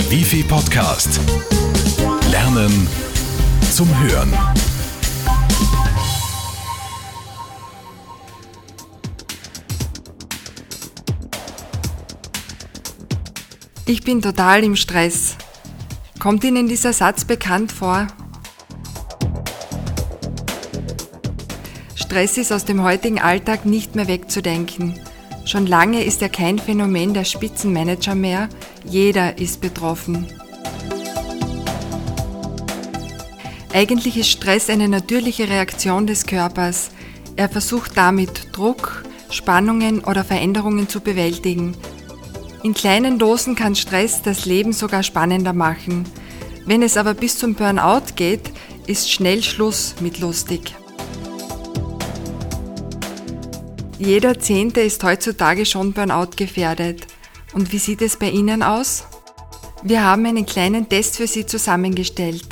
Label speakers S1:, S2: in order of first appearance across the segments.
S1: Der Wifi Podcast. Lernen zum Hören.
S2: Ich bin total im Stress. Kommt Ihnen dieser Satz bekannt vor? Stress ist aus dem heutigen Alltag nicht mehr wegzudenken. Schon lange ist er kein Phänomen der Spitzenmanager mehr, jeder ist betroffen. Eigentlich ist Stress eine natürliche Reaktion des Körpers. Er versucht damit Druck, Spannungen oder Veränderungen zu bewältigen. In kleinen Dosen kann Stress das Leben sogar spannender machen. Wenn es aber bis zum Burnout geht, ist schnell Schluss mit lustig. Jeder Zehnte ist heutzutage schon Burnout gefährdet. Und wie sieht es bei Ihnen aus? Wir haben einen kleinen Test für Sie zusammengestellt.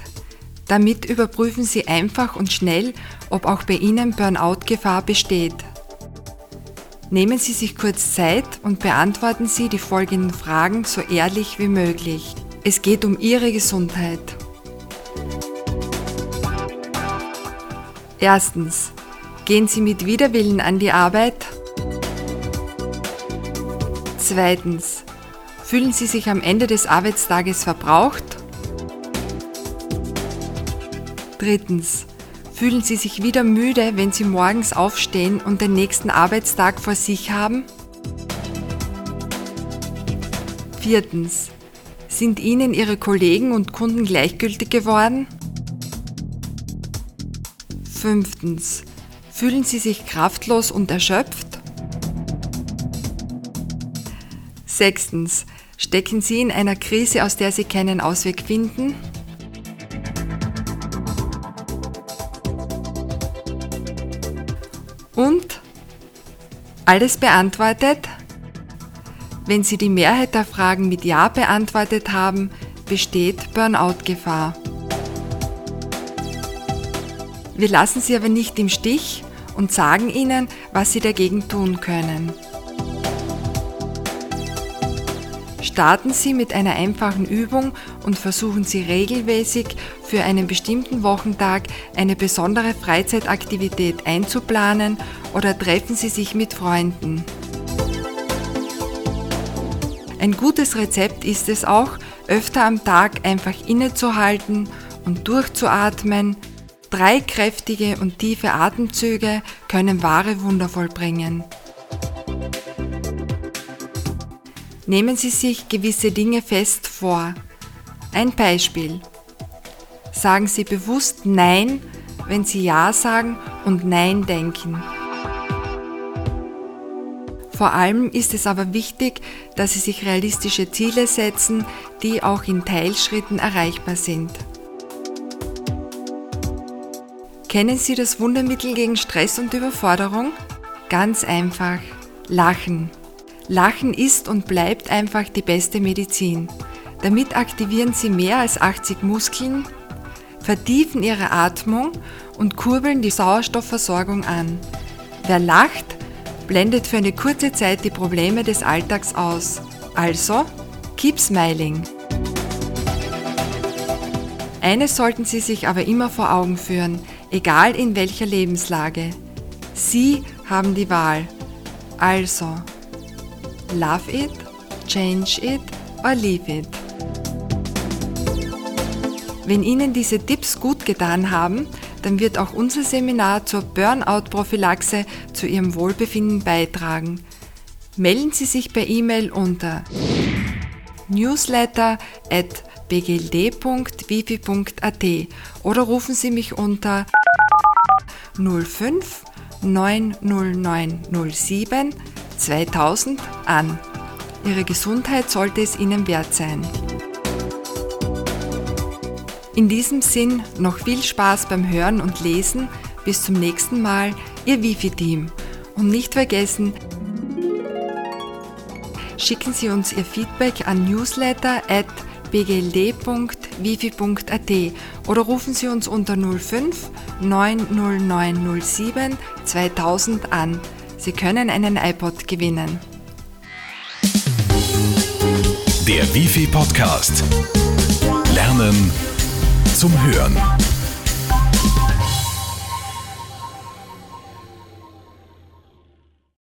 S2: Damit überprüfen Sie einfach und schnell, ob auch bei Ihnen Burnout-Gefahr besteht. Nehmen Sie sich kurz Zeit und beantworten Sie die folgenden Fragen so ehrlich wie möglich. Es geht um Ihre Gesundheit. Erstens. Gehen Sie mit Widerwillen an die Arbeit? Zweitens. Fühlen Sie sich am Ende des Arbeitstages verbraucht? Drittens. Fühlen Sie sich wieder müde, wenn Sie morgens aufstehen und den nächsten Arbeitstag vor sich haben? Viertens. Sind Ihnen Ihre Kollegen und Kunden gleichgültig geworden? Fünftens. Fühlen Sie sich kraftlos und erschöpft? Sechstens. Stecken Sie in einer Krise, aus der Sie keinen Ausweg finden? Und? Alles beantwortet? Wenn Sie die Mehrheit der Fragen mit Ja beantwortet haben, besteht Burnout-Gefahr. Wir lassen Sie aber nicht im Stich und sagen Ihnen, was Sie dagegen tun können. Starten Sie mit einer einfachen Übung und versuchen Sie regelmäßig für einen bestimmten Wochentag eine besondere Freizeitaktivität einzuplanen oder treffen Sie sich mit Freunden. Ein gutes Rezept ist es auch, öfter am Tag einfach innezuhalten und durchzuatmen, Drei kräftige und tiefe Atemzüge können wahre Wunder vollbringen. Nehmen Sie sich gewisse Dinge fest vor. Ein Beispiel. Sagen Sie bewusst Nein, wenn Sie Ja sagen und Nein denken. Vor allem ist es aber wichtig, dass Sie sich realistische Ziele setzen, die auch in Teilschritten erreichbar sind. Kennen Sie das Wundermittel gegen Stress und Überforderung? Ganz einfach. Lachen. Lachen ist und bleibt einfach die beste Medizin. Damit aktivieren Sie mehr als 80 Muskeln, vertiefen Ihre Atmung und kurbeln die Sauerstoffversorgung an. Wer lacht, blendet für eine kurze Zeit die Probleme des Alltags aus. Also, keep smiling. Eines sollten Sie sich aber immer vor Augen führen egal in welcher Lebenslage. Sie haben die Wahl. Also, love it, change it or leave it. Wenn Ihnen diese Tipps gut getan haben, dann wird auch unser Seminar zur Burnout-Prophylaxe zu Ihrem Wohlbefinden beitragen. Melden Sie sich per E-Mail unter newsletter at bgld.wifi.at oder rufen Sie mich unter 05 90907 2000 an. Ihre Gesundheit sollte es Ihnen wert sein. In diesem Sinn noch viel Spaß beim Hören und Lesen. Bis zum nächsten Mal, Ihr Wifi-Team. Und nicht vergessen, schicken Sie uns Ihr Feedback an newsletter at bgld.wifi.at oder rufen Sie uns unter 05 90907 2000 an. Sie können einen iPod gewinnen.
S1: Der Wifi Podcast. Lernen zum Hören.